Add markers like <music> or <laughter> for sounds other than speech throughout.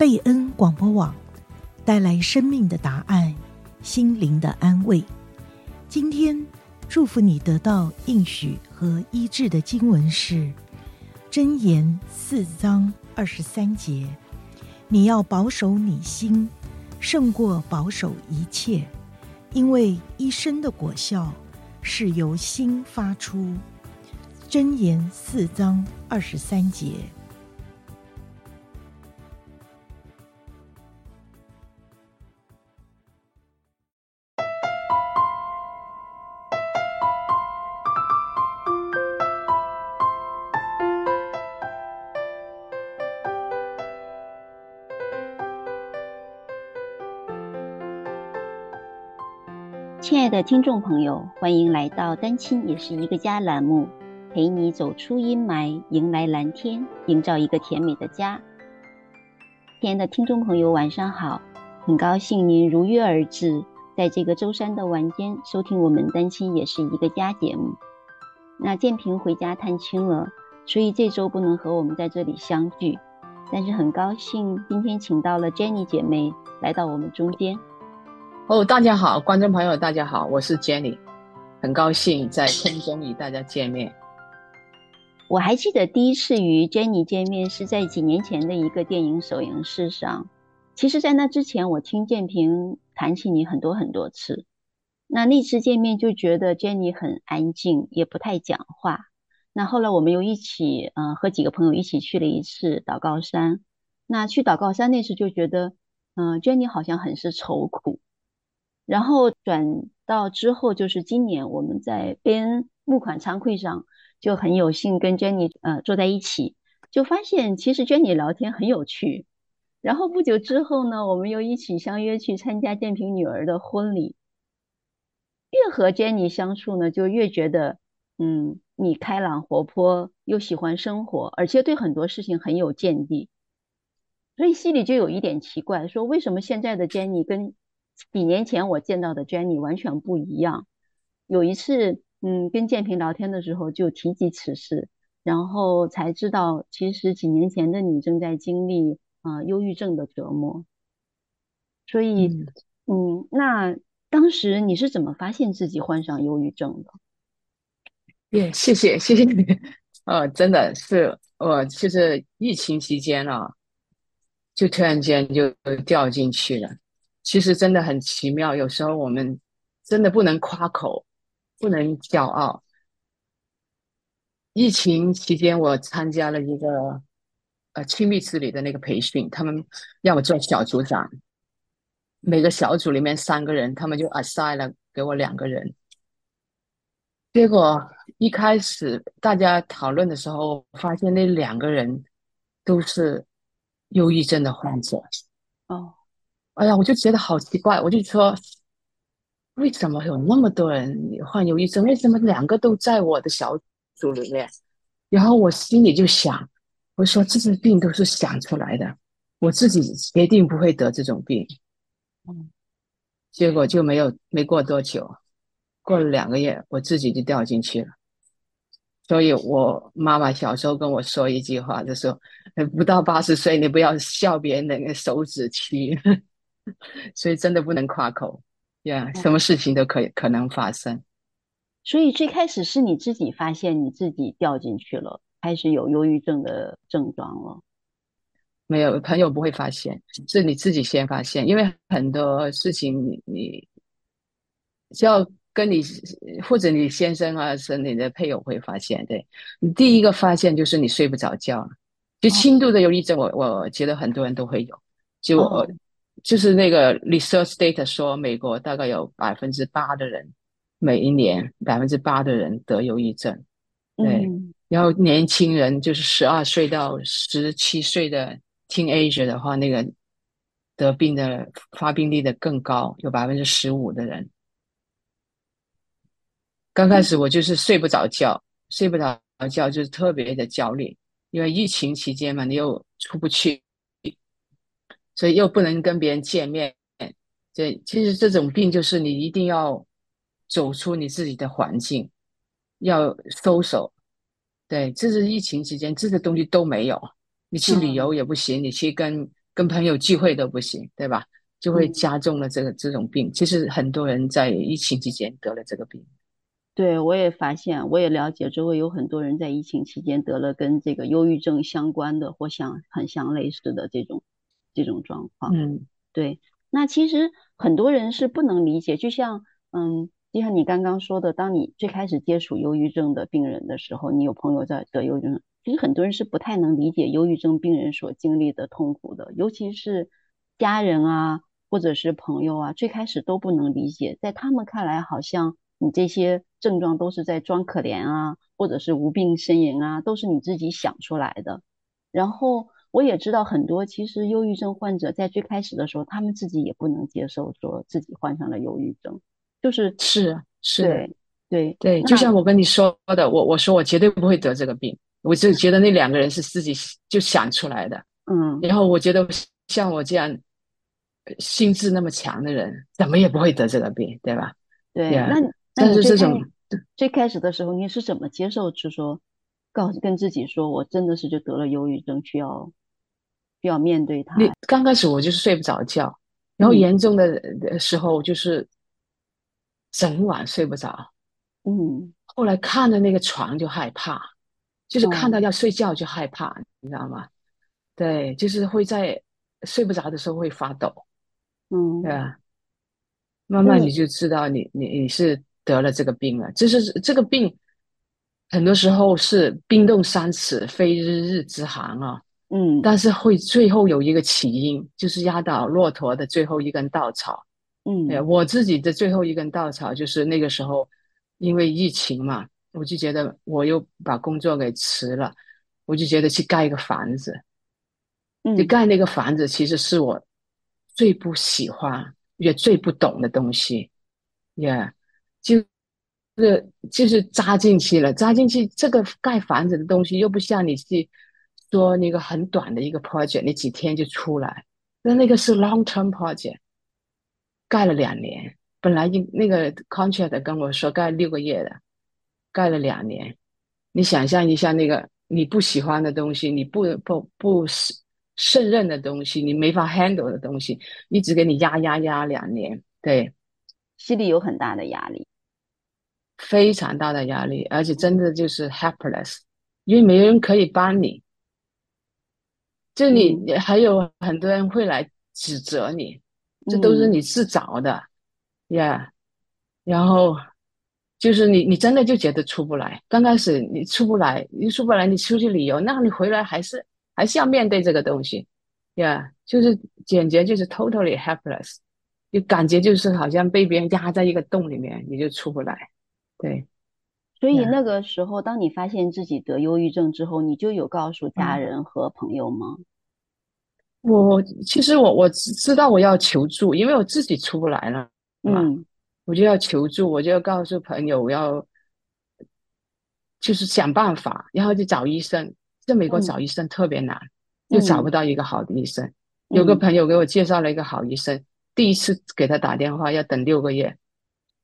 贝恩广播网带来生命的答案，心灵的安慰。今天祝福你得到应许和医治的经文是箴言四章二十三节：你要保守你心，胜过保守一切，因为一生的果效是由心发出。箴言四章二十三节。听众朋友，欢迎来到单亲也是一个家栏目。陪你走出阴霾，迎来蓝天，营造一个甜美的家。亲爱的听众朋友，晚上好！很高兴您如约而至，在这个周三的晚间收听我们《单亲也是一个家》节目。那建平回家探亲了，所以这周不能和我们在这里相聚，但是很高兴今天请到了 Jenny 姐妹来到我们中间。哦，大家好，观众朋友，大家好，我是 Jenny，很高兴在空中与大家见面。我还记得第一次与 Jenny 见面是在几年前的一个电影首映式上。其实，在那之前，我听建平谈起你很多很多次。那那次见面就觉得 Jenny 很安静，也不太讲话。那后来我们又一起，呃，和几个朋友一起去了一次祷告山。那去祷告山那时就觉得，嗯、呃，Jenny 好像很是愁苦。然后转到之后，就是今年我们在贝恩募款餐会上。就很有幸跟 Jenny 呃坐在一起，就发现其实 Jenny 聊天很有趣。然后不久之后呢，我们又一起相约去参加建平女儿的婚礼。越和 Jenny 相处呢，就越觉得嗯，你开朗活泼，又喜欢生活，而且对很多事情很有见地。所以心里就有一点奇怪，说为什么现在的 Jenny 跟几年前我见到的 Jenny 完全不一样？有一次。嗯，跟建平聊天的时候就提及此事，然后才知道，其实几年前的你正在经历啊、呃、忧郁症的折磨。所以，嗯，嗯，那当时你是怎么发现自己患上忧郁症的？耶，谢谢，谢谢你。呃，真的是，我就是疫情期间啊，就突然间就掉进去了。其实真的很奇妙，有时候我们真的不能夸口。不能骄傲。疫情期间，我参加了一个呃亲密之旅的那个培训，他们让我做小组长。每个小组里面三个人，他们就 assign 了给我两个人。结果一开始大家讨论的时候，发现那两个人都是忧郁症的患者。哦，哎呀，我就觉得好奇怪，我就说。为什么有那么多人患忧郁症？为什么两个都在我的小组里面？然后我心里就想，我说这些病都是想出来的，我自己决定不会得这种病。嗯，结果就没有，没过多久，过了两个月，我自己就掉进去了。所以我妈妈小时候跟我说一句话，就说：“不到八十岁，你不要笑别人那个手指期。” <laughs> 所以真的不能夸口。呀什么事情都可以可能发生，所以最开始是你自己发现你自己掉进去了，开始有忧郁症的症状了。没有，朋友不会发现，是你自己先发现，因为很多事情你你，只要跟你或者你先生啊，是你的配偶会发现，对，你第一个发现就是你睡不着觉，就轻度的忧郁症，我我觉得很多人都会有，就我。哦就是那个 research data 说，美国大概有百分之八的人，每一年百分之八的人得忧郁症，对。嗯、然后年轻人就是十二岁到十七岁的 teenager 的话，那个得病的发病率的更高，有百分之十五的人。刚开始我就是睡不着觉，嗯、睡不着觉就是特别的焦虑，因为疫情期间嘛，你又出不去。所以又不能跟别人见面，对，其实这种病就是你一定要走出你自己的环境，要 social，对，这是疫情期间这些东西都没有，你去旅游也不行，你去跟跟朋友聚会都不行，对吧？就会加重了这个、嗯、这种病。其实很多人在疫情期间得了这个病。对，我也发现，我也了解，周围有很多人在疫情期间得了跟这个忧郁症相关的或相很相类似的这种这种状况。嗯，对。那其实很多人是不能理解，就像嗯，就像你刚刚说的，当你最开始接触忧郁症的病人的时候，你有朋友在得忧郁症，其实很多人是不太能理解忧郁症病人所经历的痛苦的，尤其是家人啊，或者是朋友啊，最开始都不能理解，在他们看来，好像你这些症状都是在装可怜啊，或者是无病呻吟啊，都是你自己想出来的。然后我也知道很多，其实忧郁症患者在最开始的时候，他们自己也不能接受说自己患上了忧郁症，就是是是，对对对，就像我跟你说的，我我说我绝对不会得这个病，我就觉得那两个人是自己就想出来的，嗯，然后我觉得像我这样心智那么强的人，怎么也不会得这个病，对吧？对，那。但是这种最开始的时候，你是怎么接受？是说，告诉跟自己说，我真的是就得了忧郁症，需要需要面对它。你刚开始我就是睡不着觉，然后严重的时候就是整晚睡不着。嗯，后来看到那个床就害怕，就是看到要睡觉就害怕，嗯、你知道吗？对，就是会在睡不着的时候会发抖。嗯，对啊，慢慢你就知道你你你是。得了这个病了，就是这个病，很多时候是冰冻三尺，非一日之寒啊。嗯，但是会最后有一个起因，就是压倒骆驼的最后一根稻草。嗯，我自己的最后一根稻草就是那个时候，因为疫情嘛，我就觉得我又把工作给辞了，我就觉得去盖一个房子。嗯，就盖那个房子，其实是我最不喜欢也最不懂的东西。Yeah。就是就是扎进去了，扎进去这个盖房子的东西又不像你去说那个很短的一个 project，你几天就出来。那那个是 long term project，盖了两年。本来一那个 contract 跟我说盖六个月的，盖了两年。你想象一下，那个你不喜欢的东西，你不不不胜任的东西，你没法 handle 的东西，一直给你压压压两年，对，心里有很大的压力。非常大的压力，而且真的就是 helpless，因为没人可以帮你，就你、嗯、还有很多人会来指责你，这都是你自找的，呀、然后就是你你真的就觉得出不来，刚开始你出不来，你出不来，你出去旅游，那你回来还是还是要面对这个东西，呀、yeah,，就是简直就是 totally helpless，就感觉就是好像被别人压在一个洞里面，你就出不来。对，所以那个时候，当你发现自己得忧郁症之后，你就有告诉家人和朋友吗？我其实我我知道我要求助，因为我自己出不来了，嗯，我就要求助，我就要告诉朋友，我要就是想办法，然后就找医生。在美国找医生特别难，嗯、又找不到一个好的医生。嗯、有个朋友给我介绍了一个好医生，嗯、第一次给他打电话要等六个月。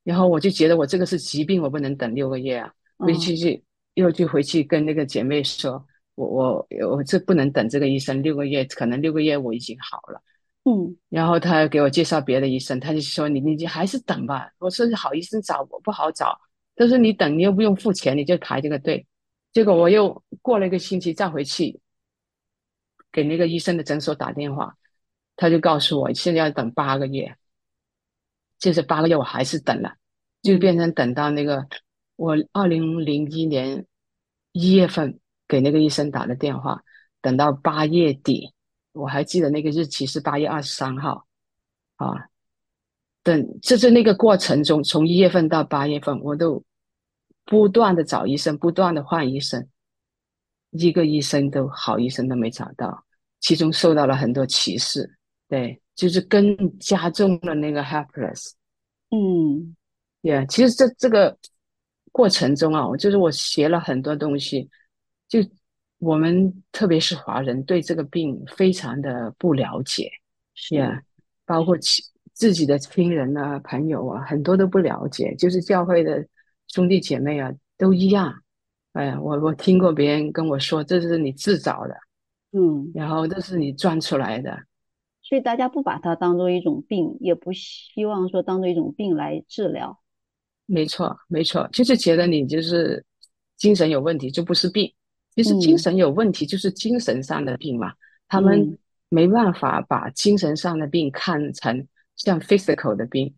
然后我就觉得我这个是疾病，我不能等六个月啊！回去去又去回去跟那个姐妹说，我我我这不能等这个医生六个月，可能六个月我已经好了。嗯，然后他给我介绍别的医生，他就说你你还是等吧。我说好医生找我不好找，他说你等你又不用付钱，你就排这个队。结果我又过了一个星期再回去给那个医生的诊所打电话，他就告诉我现在要等八个月。就是八个月，我还是等了，就变成等到那个我二零零一年一月份给那个医生打了电话，等到八月底，我还记得那个日期是八月二十三号，啊，等就是那个过程中，从一月份到八月份，我都不断的找医生，不断的换医生，一个医生都好医生都没找到，其中受到了很多歧视，对。就是更加重了那个 helpless，嗯，也、yeah, 其实这这个过程中啊，就是我学了很多东西，就我们特别是华人对这个病非常的不了解，是啊，包括其自己的亲人啊、朋友啊，很多都不了解，就是教会的兄弟姐妹啊都一样，哎呀，我我听过别人跟我说，这是你自找的，嗯，然后这是你赚出来的。所以大家不把它当做一种病，也不希望说当做一种病来治疗。没错，没错，就是觉得你就是精神有问题，就不是病。其实精神有问题就是精神上的病嘛。嗯、他们没办法把精神上的病看成像 physical 的病，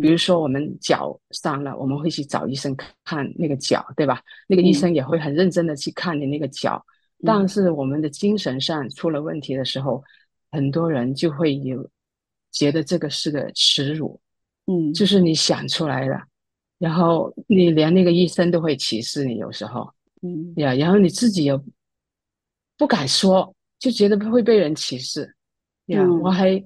比如说我们脚伤了，我们会去找医生看那个脚，对吧？那个医生也会很认真的去看你那个脚。嗯、但是我们的精神上出了问题的时候，很多人就会有觉得这个是个耻辱，嗯，就是你想出来了。然后你连那个医生都会歧视你，有时候，嗯。呀，然后你自己又不敢说，就觉得会被人歧视，呀，嗯、我还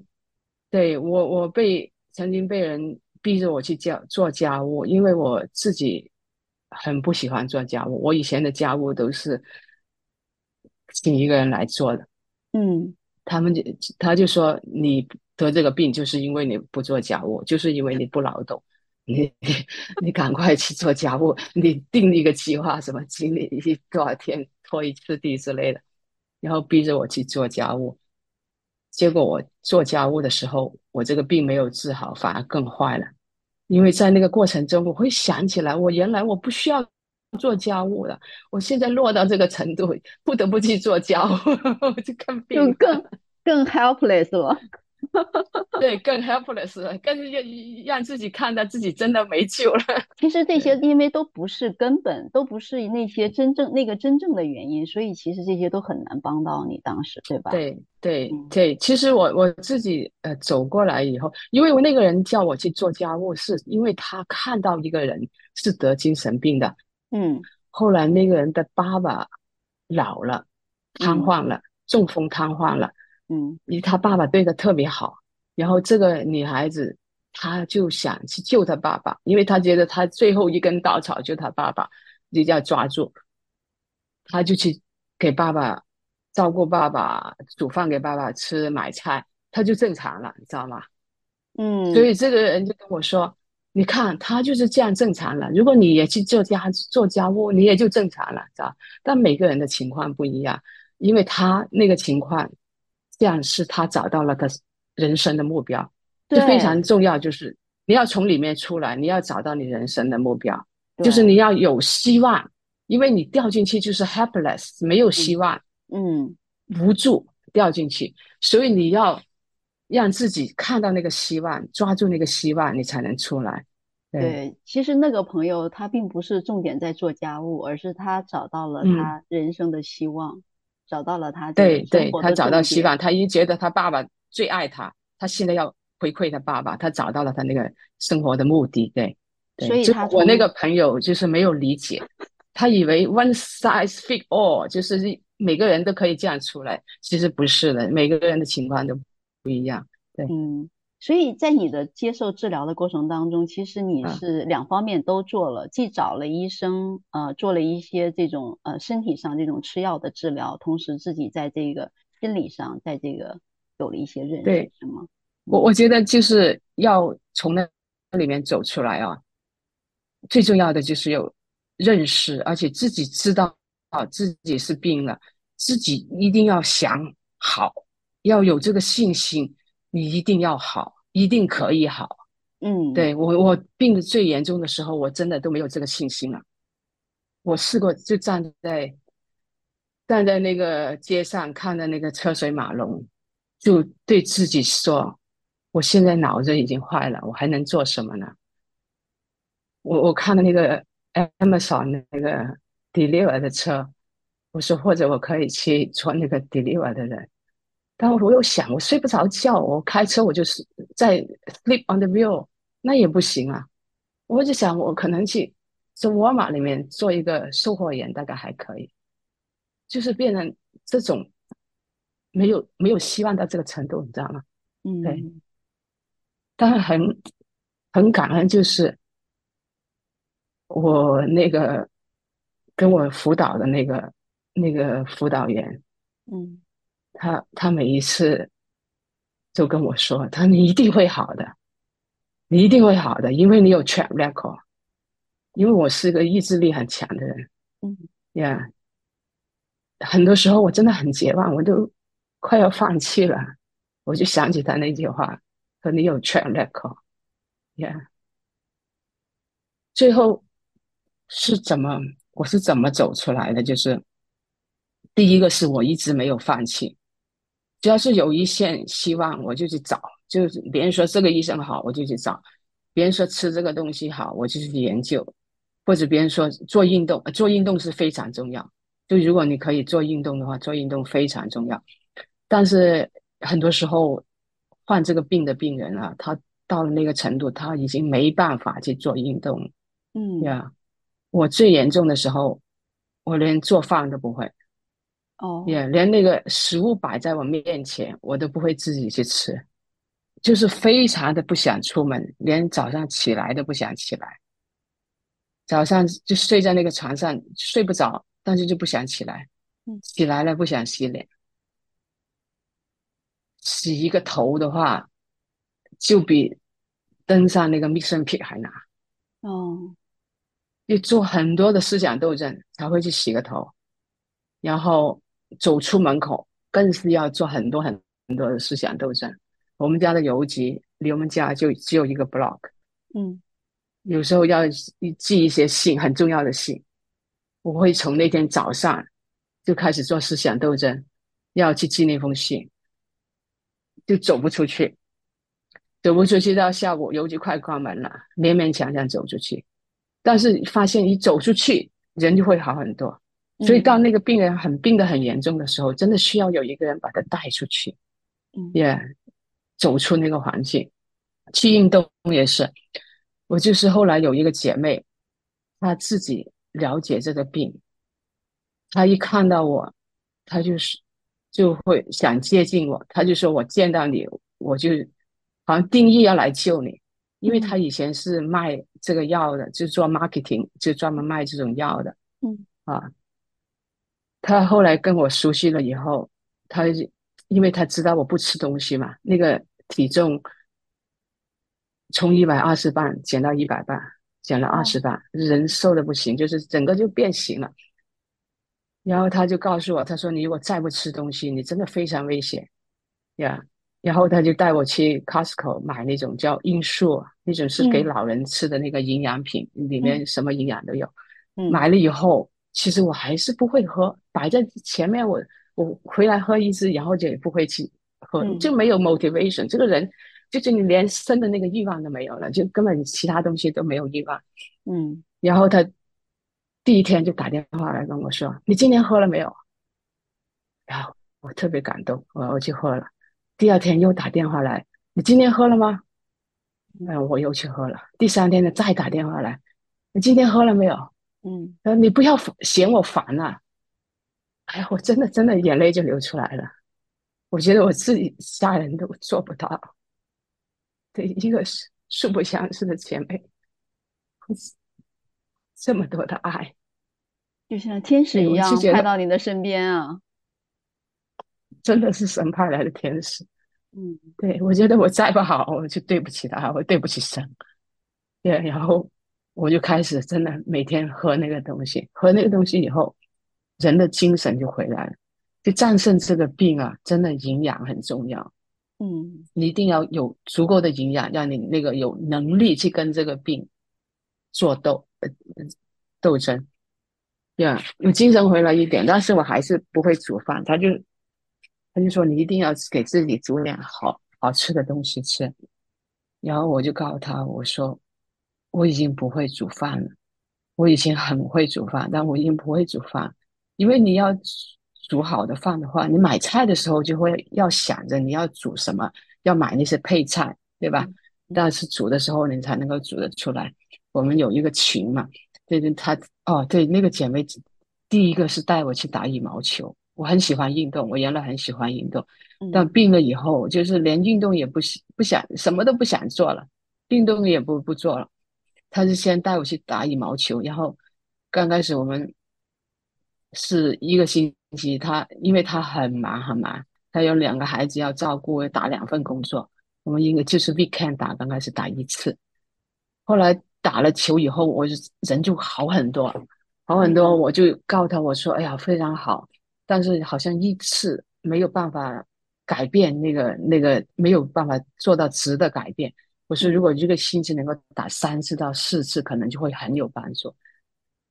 对我我被曾经被人逼着我去家做家务，因为我自己很不喜欢做家务，我以前的家务都是请一个人来做的，嗯，他们就他就说你得这个病就是因为你不做家务，就是因为你不劳动。你你 <laughs> 你赶快去做家务，你定一个计划，什么经历一多少天拖一次地之类的，然后逼着我去做家务。结果我做家务的时候，我这个病没有治好，反而更坏了。因为在那个过程中，我会想起来，我原来我不需要做家务了，我现在落到这个程度，不得不去做家务，<laughs> 我就更病，就更更 helpless 了。<laughs> 对，更 helpless，更让让自己看到自己真的没救了。<laughs> 其实这些因为都不是根本，都不是那些真正那个真正的原因，所以其实这些都很难帮到你当时，对吧？对对对，其实我我自己呃走过来以后，因为我那个人叫我去做家务，是因为他看到一个人是得精神病的，嗯，后来那个人的爸爸老了，瘫痪了，嗯、中风瘫痪了。嗯，因为他爸爸对他特别好，然后这个女孩子她就想去救他爸爸，因为她觉得她最后一根稻草就他爸爸，一定要抓住，她就去给爸爸照顾爸爸，煮饭给爸爸吃，买菜，她就正常了，你知道吗？嗯，所以这个人就跟我说，你看他就是这样正常了，如果你也去做家做家务，你也就正常了，知道？但每个人的情况不一样，因为他那个情况。这样是他找到了他人生的目标，这非常重要。就是你要从里面出来，你要找到你人生的目标，就是你要有希望，因为你掉进去就是 helpless，没有希望，嗯，无助掉进去，所以你要让自己看到那个希望，抓住那个希望，你才能出来。对，对，其实那个朋友他并不是重点在做家务，而是他找到了他人生的希望。嗯找到了他，对对，他找到希望，他已经觉得他爸爸最爱他，他现在要回馈他爸爸，他找到了他那个生活的目的，对，对，所以他我那个朋友就是没有理解，他以为 one size fit all，就是每个人都可以这样出来，其实不是的，每个人的情况都不一样，对，嗯。所以在你的接受治疗的过程当中，其实你是两方面都做了，嗯、既找了医生，呃，做了一些这种呃身体上这种吃药的治疗，同时自己在这个心理上，在这个有了一些认识，对是吗？我我觉得就是要从那里面走出来啊，最重要的就是有认识，而且自己知道啊自己是病了，自己一定要想好，要有这个信心。你一定要好，一定可以好。嗯，对，我我病的最严重的时候，我真的都没有这个信心了。我试过就站在站在那个街上，看着那个车水马龙，就对自己说：“我现在脑子已经坏了，我还能做什么呢？”我我看到那个 Amazon 那个 deliver 的车，我说或者我可以去做那个 deliver 的人。但我又想，我睡不着觉，我开车我就是在 sleep on the wheel，那也不行啊。我就想，我可能去在沃尔玛里面做一个售货员，大概还可以。就是变成这种没有没有希望到这个程度，你知道吗？嗯，对。但是很很感恩，就是我那个跟我辅导的那个那个辅导员，嗯。他他每一次就跟我说：“他说你一定会好的，你一定会好的，因为你有 track record。因为我是个意志力很强的人，嗯，呀，很多时候我真的很绝望，我都快要放弃了。我就想起他那句话，说你有 track record，yeah。最后是怎么，我是怎么走出来的？就是第一个是我一直没有放弃，只要是有一线希望，我就去找。就是别人说这个医生好，我就去找；别人说吃这个东西好，我就去研究；或者别人说做运动，做运动是非常重要。就如果你可以做运动的话，做运动非常重要。但是很多时候患这个病的病人啊，他到了那个程度，他已经没办法去做运动。嗯呀，我最严重的时候，我连做饭都不会。哦，也连那个食物摆在我面前，我都不会自己去吃。就是非常的不想出门，连早上起来都不想起来。早上就睡在那个床上睡不着，但是就不想起来。起来了不想洗脸，洗一个头的话，就比登上那个 mission peak 还难。哦，要做很多的思想斗争才会去洗个头，然后走出门口更是要做很多很多的思想斗争。我们家的邮局离我们家就只有一个 block，嗯，有时候要寄一些信，很重要的信，我会从那天早上就开始做思想斗争，要去寄那封信，就走不出去，走不出去到下午邮局快关门了，勉勉强强走出去，但是发现一走出去人就会好很多，所以到那个病人很病得很严重的时候，真的需要有一个人把他带出去，嗯，yeah。走出那个环境，去运动也是。我就是后来有一个姐妹，她自己了解这个病，她一看到我，她就是就会想接近我，她就说我见到你，我就好像定义要来救你，因为她以前是卖这个药的，就做 marketing，就专门卖这种药的。嗯啊，她后来跟我熟悉了以后，他因为他知道我不吃东西嘛，那个。体重从一百二十磅减到一百磅，减了二十磅，人瘦的不行，就是整个就变形了。然后他就告诉我，他说：“你如果再不吃东西，你真的非常危险。”呀，然后他就带我去 Costco 买那种叫英硕，那种是给老人吃的那个营养品，嗯、里面什么营养都有。嗯、买了以后，其实我还是不会喝，摆在前面我我回来喝一支，然后就也不会去喝。就没有 motivation，、嗯、这个人就是你连生的那个欲望都没有了，就根本其他东西都没有欲望。嗯，然后他第一天就打电话来跟我说：“你今天喝了没有？”然后我特别感动，我我去喝了。第二天又打电话来：“你今天喝了吗？”嗯，我又去喝了。第三天呢，再打电话来：“你今天喝了没有？”嗯，然后你不要嫌我烦了、啊。哎呀，我真的真的眼泪就流出来了。我觉得我自己家人都做不到，对一个素不相识的姐妹，这么多的爱，就像天使一样派到你的身边啊！<laughs> 真的是神派来的天使。嗯，对，我觉得我再不好，我就对不起他，我对不起神。对，然后我就开始真的每天喝那个东西，喝那个东西以后，人的精神就回来了。就战胜这个病啊，真的营养很重要。嗯，你一定要有足够的营养，让你那个有能力去跟这个病做斗呃斗争。呀、yeah，有精神回来一点，但是我还是不会煮饭。他就他就说你一定要给自己煮点好好吃的东西吃。然后我就告诉他，我说我已经不会煮饭了。我以前很会煮饭，但我已经不会煮饭，因为你要。煮好的饭的话，你买菜的时候就会要想着你要煮什么，要买那些配菜，对吧？但是煮的时候你才能够煮得出来。我们有一个群嘛，对对，他哦，对，那个姐妹第一个是带我去打羽毛球。我很喜欢运动，我原来很喜欢运动，但病了以后，就是连运动也不不想，什么都不想做了，运动也不不做了。他是先带我去打羽毛球，然后刚开始我们是一个星期。他因为他很忙很忙，他有两个孩子要照顾，要打两份工作。我们应该就是 weekend 打，刚开始打一次，后来打了球以后，我就人就好很多，好很多。我就告他我说：“哎呀，非常好，但是好像一次没有办法改变那个那个没有办法做到质的改变。我说如果一个星期能够打三次到四次，可能就会很有帮助。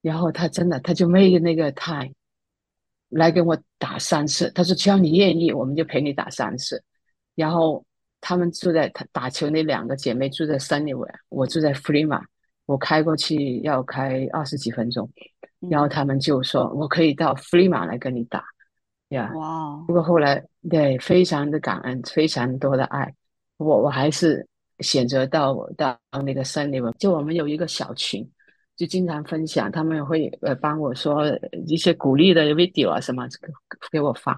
然后他真的他就 make 那个 time 来跟我打三次。他说只要你愿意，我们就陪你打三次。然后他们住在他打球那两个姐妹住在 Sunnyvale，我住在 Fremont，我开过去要开二十几分钟。然后他们就说我可以到 Fremont 来跟你打。呀，哇！不过后来，对，非常的感恩，非常多的爱，我我还是选择到到那个森林。就我们有一个小群，就经常分享，他们会呃帮我说一些鼓励的 video 啊什么，给我发。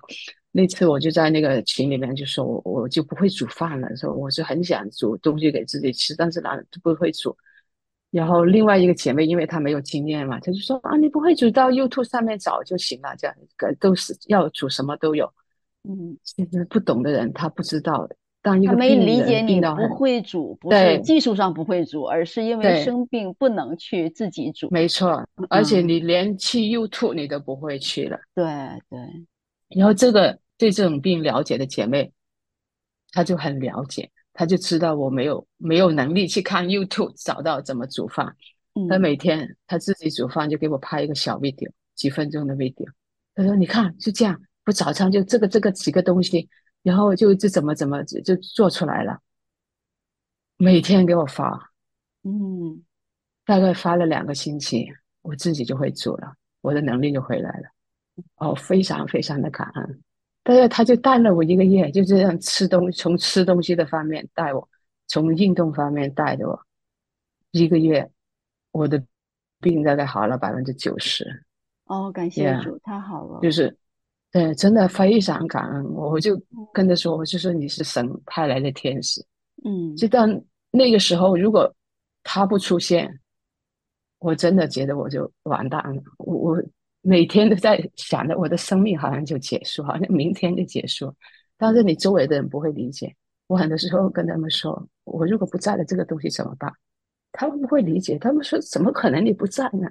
那次我就在那个群里面就说，我我就不会煮饭了，说我是很想煮东西给自己吃，但是呢不会煮。然后另外一个姐妹，因为她没有经验嘛，她就说啊，你不会煮，到 YouTube 上面找就行了，这样都是要煮什么都有。嗯，其实不懂的人他不知道的。当一个，他没理解你不会煮，不是技术上不会煮，而是因为生病不能去自己煮。没错，而且你连去 YouTube 你都不会去了。对对。然后这个对这种病了解的姐妹，她就很了解。她就知道我没有没有能力去看 YouTube 找到怎么煮饭。她每天她自己煮饭就给我拍一个小 video，几分钟的 video。她说：“你看，就这样，我早餐就这个这个几个东西，然后就就怎么怎么就做出来了。”每天给我发，嗯，大概发了两个星期，我自己就会煮了，我的能力就回来了。哦，非常非常的感恩。但是他就带了我一个月，就这样吃东西，从吃东西的方面带我，从运动方面带着我，一个月，我的病大概好了百分之九十。哦，感谢主，太好了。就是，对，真的非常感恩。我就跟他说，我就说你是神派来的天使。嗯，就到那个时候，如果他不出现，我真的觉得我就完蛋了。我我。每天都在想着我的生命好像就结束，好像明天就结束。但是你周围的人不会理解。我很多时候跟他们说，我如果不在了，这个东西怎么办？他们不会理解。他们说，怎么可能你不在呢？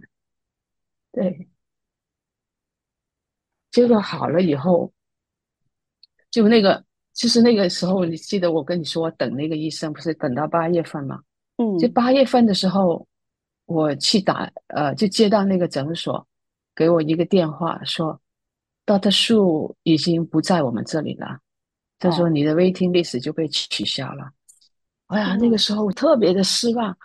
对。结果好了以后，就那个，就是那个时候，你记得我跟你说，我等那个医生，不是等到八月份吗？嗯。就八月份的时候，我去打，呃，就接到那个诊所。给我一个电话说，Dr. Sue 已经不在我们这里了。他说你的 waiting list 就被取消了。哦、哎呀，那个时候我特别的失望。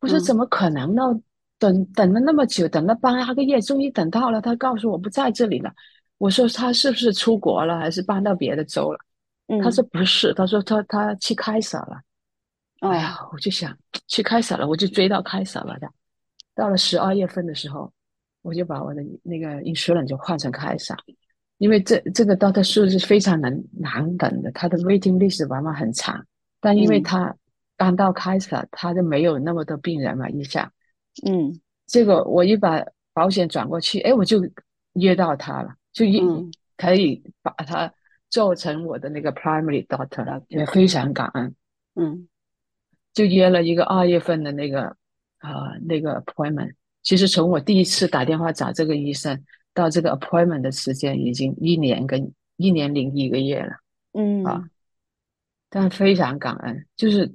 我说怎么可能呢？嗯、等等了那么久，等了八个月，终于等到了。他告诉我不在这里了。我说他是不是出国了，还是搬到别的州了？嗯、他说不是，他说他他去开撒了。哎呀，我就想去开撒了，我就追到开撒了的。到了十二月份的时候。我就把我的那个 insurance 就换成开撒，因为这这个 Doctor 是非常难难等的，他的 waiting list 往往很长，但因为他刚到开撒，他就没有那么多病人嘛，一下，嗯，结果我一把保险转过去，哎，我就约到他了，就一、嗯、可以把他做成我的那个 primary doctor 了，也非常感恩，嗯，就约了一个二月份的那个啊、呃、那个 appointment。其实从我第一次打电话找这个医生到这个 appointment 的时间已经一年跟一年零一个月了，嗯。啊，但非常感恩，就是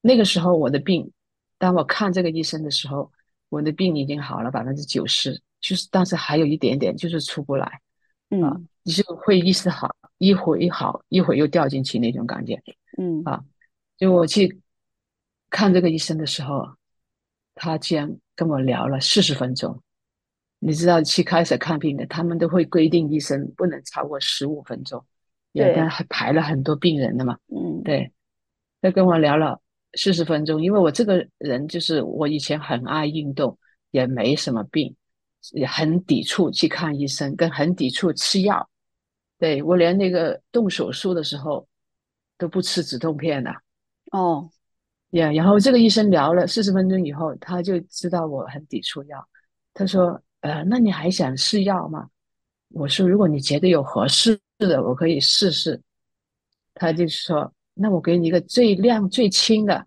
那个时候我的病，当我看这个医生的时候，我的病已经好了百分之九十，就是但是还有一点点就是出不来，嗯。啊，你就会意识好，一会一好，一会又掉进去那种感觉，嗯。啊，就我去看这个医生的时候，他竟然。跟我聊了四十分钟，你知道去开始看病的，他们都会规定医生不能超过十五分钟，对，但还排了很多病人的嘛，嗯，对，他跟我聊了四十分钟，因为我这个人就是我以前很爱运动，也没什么病，也很抵触去看医生，跟很抵触吃药，对，我连那个动手术的时候都不吃止痛片的，哦。呀然后这个医生聊了四十分钟以后，他就知道我很抵触药。他说：“呃，那你还想试药吗？”我说：“如果你觉得有合适的，我可以试试。”他就说：“那我给你一个最量最轻的，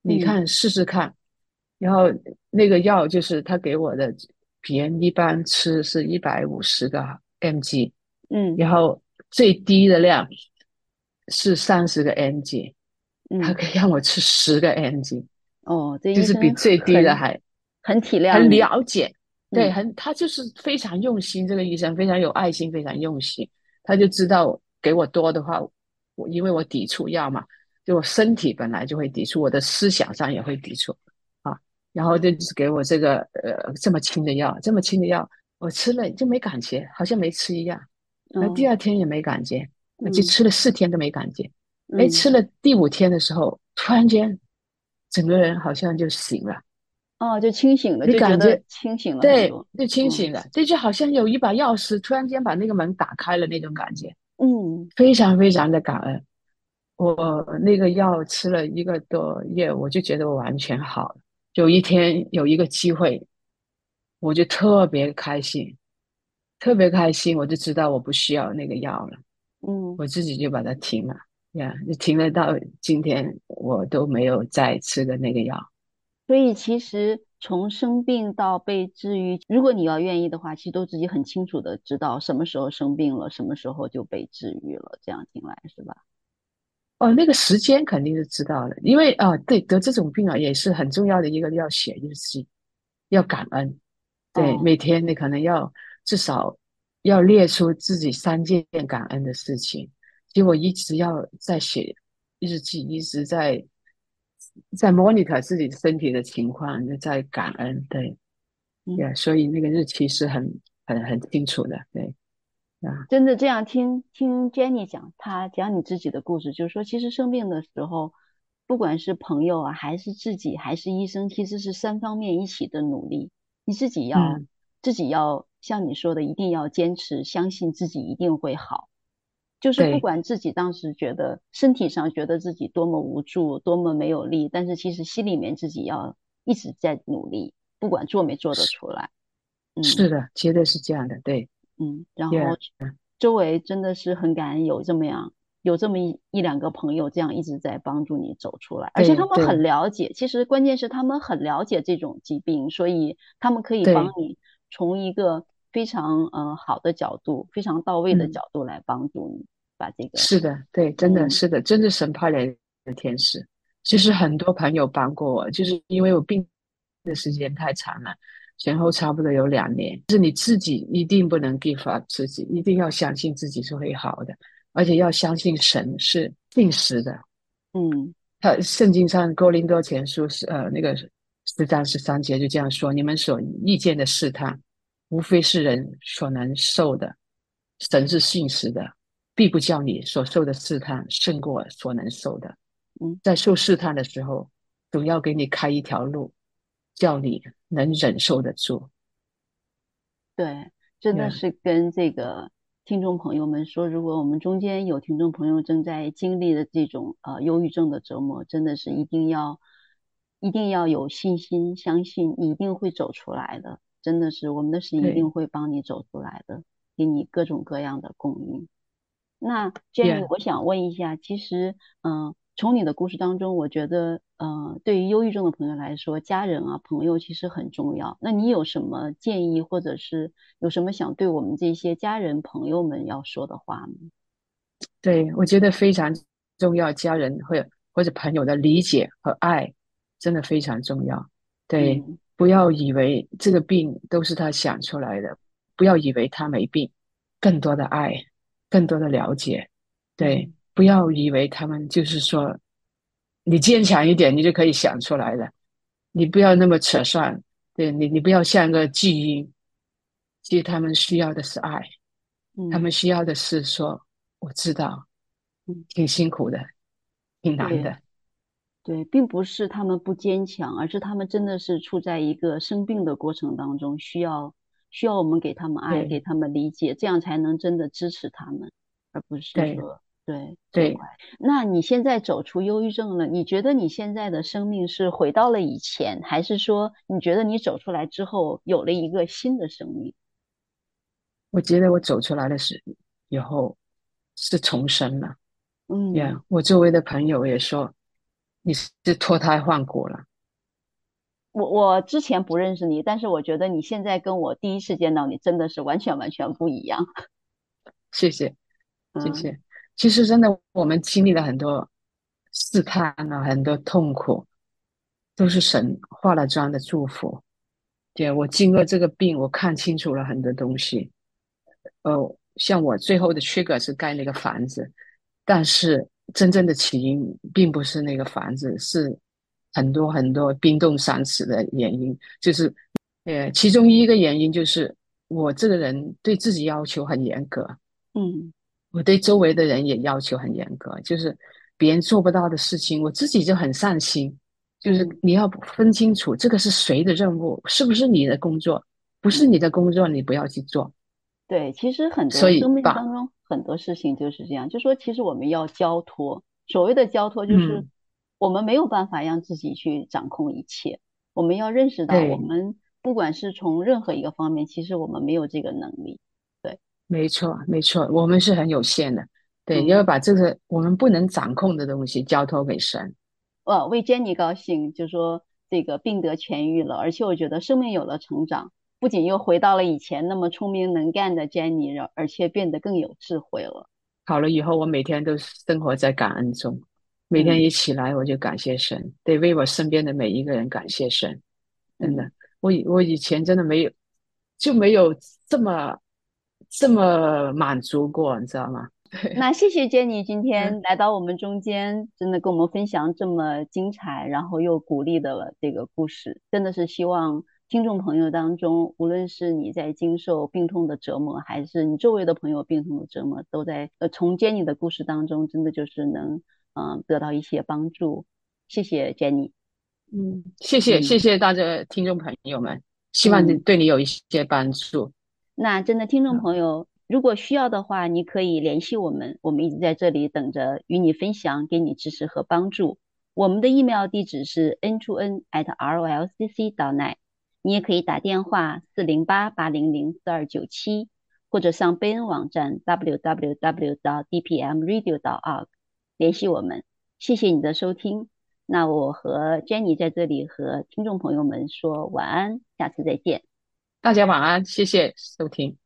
你看试试看。嗯”然后那个药就是他给我的，别人一般吃是一百五十个 mg，嗯，然后最低的量是三十个 mg，他可以让我吃十个 mg，哦，这就是比最低的还很体谅，很了解，嗯、对，很他就是非常用心，这个医生非常有爱心，非常用心，他就知道给我多的话，我因为我抵触药嘛，就我身体本来就会抵触，我的思想上也会抵触啊，然后就是给我这个呃这么轻的药，这么轻的药，我吃了就没感觉，好像没吃一样，那第二天也没感觉。我就吃了四天都没感觉，哎、嗯，吃了第五天的时候，突然间，整个人好像就醒了，哦，就清醒了，你感觉清醒了，对，就清醒了，这、嗯、就好像有一把钥匙突然间把那个门打开了那种感觉，嗯，非常非常的感恩。我那个药吃了一个多月，我就觉得我完全好了。有一天有一个机会，我就特别开心，特别开心，我就知道我不需要那个药了。嗯，我自己就把它停了呀，就停了到今天，我都没有再吃的那个药。所以其实从生病到被治愈，如果你要愿意的话，其实都自己很清楚的知道什么时候生病了，什么时候就被治愈了。这样听来是吧？哦，那个时间肯定是知道的，因为啊，对，得这种病啊，也是很重要的一个要写日记，要感恩。对，哦，每天你可能要至少。要列出自己三件感恩的事情，结果一直要在写日记，一直在在 monitor 自己身体的情况，在感恩，对，对、嗯，所以那个日期是很很很清楚的，对，啊，真的这样听听 Jenny 讲，她讲你自己的故事，就是说，其实生病的时候，不管是朋友啊，还是自己，还是医生，其实是三方面一起的努力，你自己要、嗯、自己要。像你说的，一定要坚持，相信自己一定会好。就是不管自己当时觉得身体上觉得自己多么无助，多么没有力，但是其实心里面自己要一直在努力，不管做没做得出来。嗯，是的，绝对是这样的，对。嗯，然后周围真的是很感恩有这么样，有这么一一两个朋友这样一直在帮助你走出来，而且他们很了解。其实关键是他们很了解这种疾病，所以他们可以帮你。从一个非常嗯、呃、好的角度，非常到位的角度来帮助你、嗯、把这个是的，对，真的是的，真的神派来的天使。其实很多朋友帮过我，就是因为我病的时间太长了，前后差不多有两年。就是你自己一定不能 give up 自己，一定要相信自己是会好的，而且要相信神是信实的。嗯，他圣经上哥林多前书是呃那个。十章十三节就这样说：你们所遇见的试探，无非是人所能受的；神是信实的，必不叫你所受的试探胜过所能受的。嗯，在受试探的时候，总要给你开一条路，叫你能忍受得住。对，真的是跟这个听众朋友们说，如果我们中间有听众朋友正在经历的这种呃忧郁症的折磨，真的是一定要。一定要有信心，相信你一定会走出来的。真的是，我们的神一定会帮你走出来的，给你各种各样的供应。那 Jenny，我想问一下，其实，嗯、呃，从你的故事当中，我觉得，嗯、呃，对于忧郁症的朋友来说，家人啊、朋友其实很重要。那你有什么建议，或者是有什么想对我们这些家人朋友们要说的话吗？对，我觉得非常重要，家人或或者朋友的理解和爱。真的非常重要，对、嗯，不要以为这个病都是他想出来的，不要以为他没病，更多的爱，更多的了解，对，嗯、不要以为他们就是说，你坚强一点，你就可以想出来了，你不要那么扯算，对你，你不要像个巨婴，其实他们需要的是爱，嗯、他们需要的是说，我知道，挺辛苦的，挺难的。对，并不是他们不坚强，而是他们真的是处在一个生病的过程当中，需要需要我们给他们爱，给他们理解，这样才能真的支持他们，而不是说对对，对。那你现在走出忧郁症了，你觉得你现在的生命是回到了以前，还是说你觉得你走出来之后有了一个新的生命？我觉得我走出来的是以后是重生了。嗯，呀、yeah，我周围的朋友也说。你是脱胎换骨了。我我之前不认识你，但是我觉得你现在跟我第一次见到你，真的是完全完全不一样。谢谢，谢谢。其实真的，我们经历了很多试探啊，很多痛苦，都是神化了妆的祝福。对，我经过这个病，我看清楚了很多东西。呃，像我最后的缺格是盖那个房子，但是真正的起因并不是那个房子，是很多很多冰冻三尺的原因。就是，呃，其中一个原因就是我这个人对自己要求很严格，嗯，我对周围的人也要求很严格，就是别人做不到的事情，我自己就很上心。就是你要分清楚这个是谁的任务，是不是你的工作？不是你的工作，你不要去做。对，其实很多生命当中很多事情就是这样，就说其实我们要交托。所谓的交托，就是我们没有办法让自己去掌控一切。嗯、我们要认识到，我们不管是从任何一个方面，其实我们没有这个能力。对，没错，没错，我们是很有限的。对，嗯、要把这个我们不能掌控的东西交托给神。呃，为 Jenny 高兴，就说这个病得痊愈了，而且我觉得生命有了成长。不仅又回到了以前那么聪明能干的 Jenny，而且变得更有智慧了。好了以后，我每天都生活在感恩中，每天一起来我就感谢神，嗯、对，为我身边的每一个人感谢神。真的，我以我以前真的没有就没有这么这么满足过，你知道吗？那谢谢 Jenny 今天来到我们中间，嗯、真的跟我们分享这么精彩，然后又鼓励的这个故事，真的是希望。听众朋友当中，无论是你在经受病痛的折磨，还是你周围的朋友病痛的折磨，都在呃从 Jenny 的故事当中，真的就是能嗯、呃、得到一些帮助。谢谢 Jenny，嗯，谢谢、嗯、谢谢大家听众朋友们，希望对你有一些帮助。嗯、那真的听众朋友，嗯、如果需要的话，你可以联系我们，我们一直在这里等着与你分享，给你支持和帮助。我们的 email 地址是 n2n at rolcc dot net。你也可以打电话四零八八零零四二九七，或者上贝恩网站 www.dpmradio.org 联系我们。谢谢你的收听，那我和 Jenny 在这里和听众朋友们说晚安，下次再见。大家晚安，谢谢收听。